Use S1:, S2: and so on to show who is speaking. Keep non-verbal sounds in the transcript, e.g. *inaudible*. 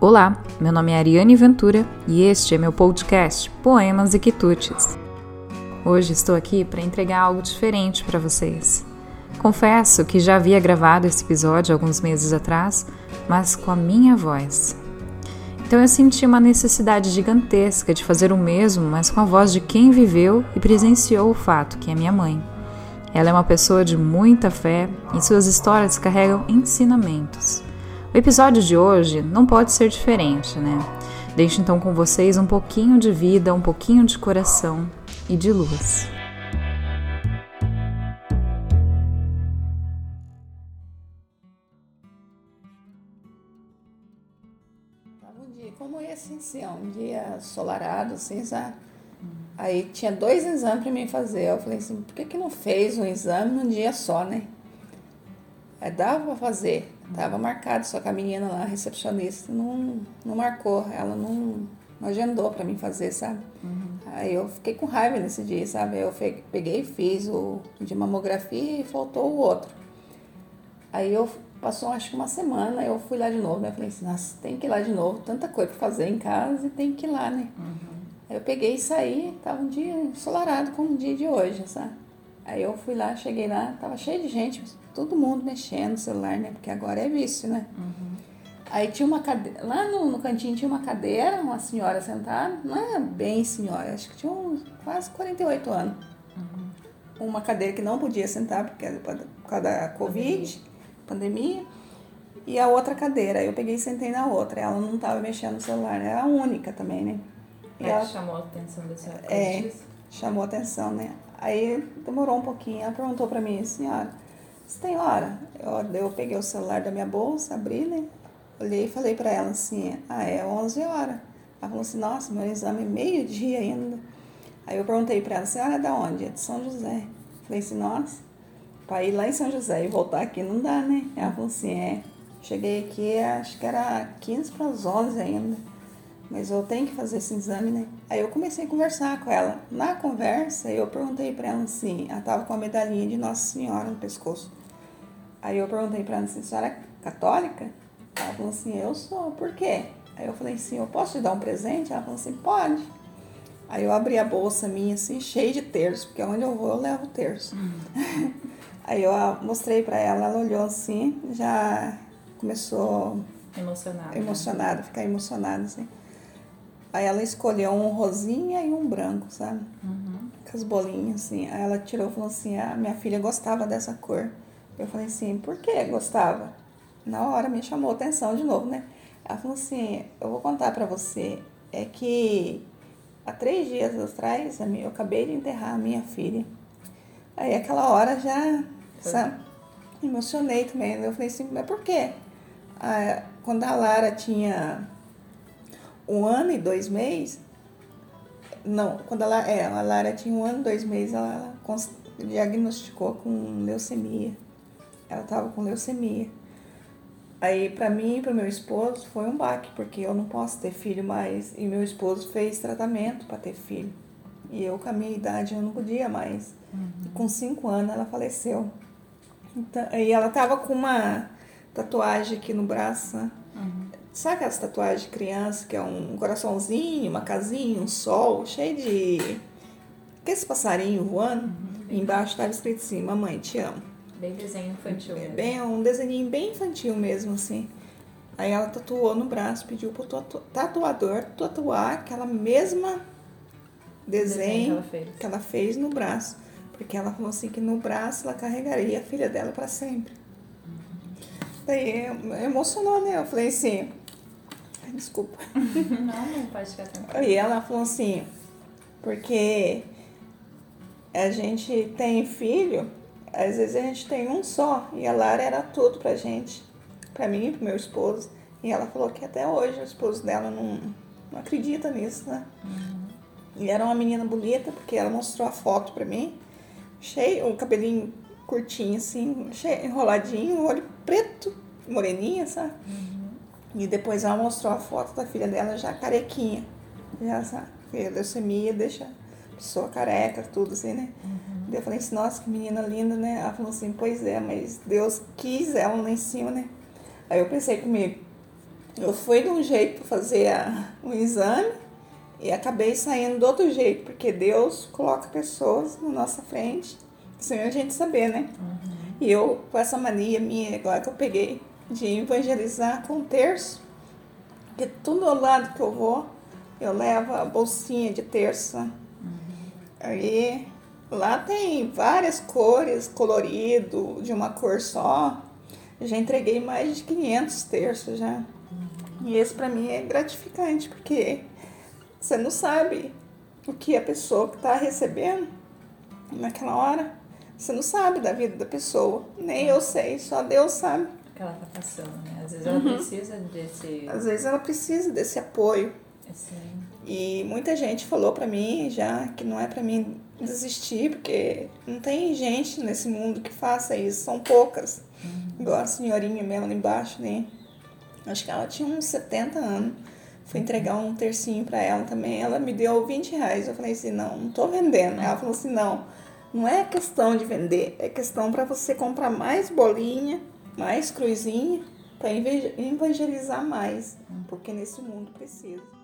S1: Olá, meu nome é Ariane Ventura e este é meu podcast Poemas e Quitutes. Hoje estou aqui para entregar algo diferente para vocês. Confesso que já havia gravado esse episódio alguns meses atrás, mas com a minha voz. Então eu senti uma necessidade gigantesca de fazer o mesmo, mas com a voz de quem viveu e presenciou o fato, que é minha mãe. Ela é uma pessoa de muita fé e suas histórias carregam ensinamentos. O episódio de hoje não pode ser diferente, né? Deixo então com vocês um pouquinho de vida, um pouquinho de coração e de luz.
S2: Um dia como esse, assim, um dia solarado, assim, sabe? Aí tinha dois exames para mim fazer. Eu falei assim, por que, que não fez um exame num dia só, né? Aí dava fazer. Tava marcado, só que a menina lá, a recepcionista, não, não marcou. Ela não, não agendou para mim fazer, sabe? Uhum. Aí eu fiquei com raiva nesse dia, sabe? Eu peguei e fiz o de mamografia e faltou o outro. Aí eu passou acho que uma semana, eu fui lá de novo, né? Falei assim, nossa, tem que ir lá de novo, tanta coisa para fazer em casa e tem que ir lá, né? Uhum. Aí eu peguei e saí, tava um dia ensolarado como o dia de hoje, sabe? Aí eu fui lá, cheguei lá, tava cheio de gente, todo mundo mexendo no celular, né? Porque agora é vício, né? Uhum. Aí tinha uma cadeira, lá no, no cantinho tinha uma cadeira, uma senhora sentada, não é bem senhora, acho que tinha uns quase 48 anos. Uhum. Uma cadeira que não podia sentar porque era por causa da Covid, pandemia. E a outra cadeira, eu peguei e sentei na outra. Ela não estava mexendo no celular, era a única também, né?
S1: E ela, chamou a atenção da senhora?
S2: É, chamou a atenção, né? Aí demorou um pouquinho, ela perguntou para mim, senhora, você tem hora? Eu, eu peguei o celular da minha bolsa, abri, né? Olhei e falei para ela assim, ah, é 11 horas. Ela falou assim, nossa, meu exame é meio-dia ainda. Aí eu perguntei para ela, senhora é da onde? É de São José. Falei assim, nossa, para ir lá em São José e voltar aqui não dá, né? Ela falou assim, é. Cheguei aqui, acho que era 15 para as 11 ainda. Mas eu tenho que fazer esse exame, né? Aí eu comecei a conversar com ela. Na conversa, eu perguntei para ela assim, ela tava com a medalhinha de Nossa Senhora no pescoço. Aí eu perguntei para ela assim, senhora é católica? Ela falou assim, eu sou, por quê? Aí eu falei assim, eu posso te dar um presente? Ela falou assim, pode. Aí eu abri a bolsa minha assim, cheia de terço, porque onde eu vou eu levo terço. Uhum. *laughs* Aí eu mostrei para ela, ela olhou assim, já começou
S1: emocionada,
S2: emocionada, ficar emocionada assim. Aí ela escolheu um rosinha e um branco, sabe? Uhum. Com as bolinhas assim. Aí ela tirou e falou assim: "Ah, minha filha gostava dessa cor". Eu falei assim, por que gostava? Na hora me chamou atenção de novo, né? Ela falou assim, eu vou contar para você, é que há três dias atrás eu acabei de enterrar a minha filha. Aí aquela hora já, sabe, emocionei também. Eu falei assim, mas por quê? Ah, quando a Lara tinha um ano e dois meses, não, quando ela, é, a Lara tinha um ano e dois meses, ela, ela diagnosticou com leucemia ela estava com leucemia. Aí, para mim e para meu esposo, foi um baque, porque eu não posso ter filho mais. E meu esposo fez tratamento para ter filho. E eu, com a minha idade, eu não podia mais. Uhum. E com cinco anos, ela faleceu. Então, e ela tava com uma tatuagem aqui no braço, né? Uhum. Sabe aquelas tatuagens de criança, que é um coraçãozinho, uma casinha, um sol, cheio de... Aqueles passarinhos voando. Uhum. Embaixo estava escrito assim, mamãe, te amo.
S1: Bem desenho infantil.
S2: É, bem, um desenho bem infantil mesmo, assim. Aí ela tatuou no braço, pediu pro tatuador tatuar aquela mesma desenho, desenho que, ela que, ela fez no braço. Porque ela falou assim que no braço ela carregaria a filha dela para sempre. Daí emocionou, né? Eu falei assim, desculpa. *laughs*
S1: Não, não pode ficar tranquila.
S2: E ela falou assim, porque a gente tem filho às vezes a gente tem um só e a Lara era tudo pra gente, pra mim e pro meu esposo. E ela falou que até hoje o esposo dela não, não acredita nisso, né? Uhum. E era uma menina bonita, porque ela mostrou a foto pra mim, cheio, o cabelinho curtinho assim, cheio, enroladinho, olho preto, moreninha, sabe? Uhum. E depois ela mostrou a foto da filha dela já carequinha, já sabe? A leucemia deixa a pessoa careca, tudo assim, né? Uhum. Eu falei assim, nossa, que menina linda, né? Ela falou assim, pois é, mas Deus quis ela lá em cima, né? Aí eu pensei comigo, Eu fui de um jeito para fazer a, o exame e acabei saindo do outro jeito, porque Deus coloca pessoas na nossa frente sem a gente saber, né? Uhum. E eu, com essa mania minha, agora que eu peguei, de evangelizar com terço, que tudo ao lado que eu vou, eu levo a bolsinha de terça. Uhum. Aí lá tem várias cores, colorido, de uma cor só. já entreguei mais de 500 terços já. E esse para mim é gratificante, porque você não sabe o que a pessoa que está recebendo naquela hora. Você não sabe da vida da pessoa. Nem eu sei, só Deus sabe.
S1: O que ela está passando, né? Às vezes ela uhum. precisa desse.
S2: Às vezes ela precisa desse apoio.
S1: Sim.
S2: E muita gente falou para mim já que não é para mim desistir, porque não tem gente nesse mundo que faça isso, são poucas. Uhum. Igual a senhorinha mesmo lá embaixo, né? Acho que ela tinha uns 70 anos. Fui entregar um tercinho para ela também. Ela me deu 20 reais. Eu falei assim: não, não tô vendendo. Ela falou assim: não, não é questão de vender, é questão para você comprar mais bolinha, mais cruzinha, para evangelizar mais, porque nesse mundo precisa.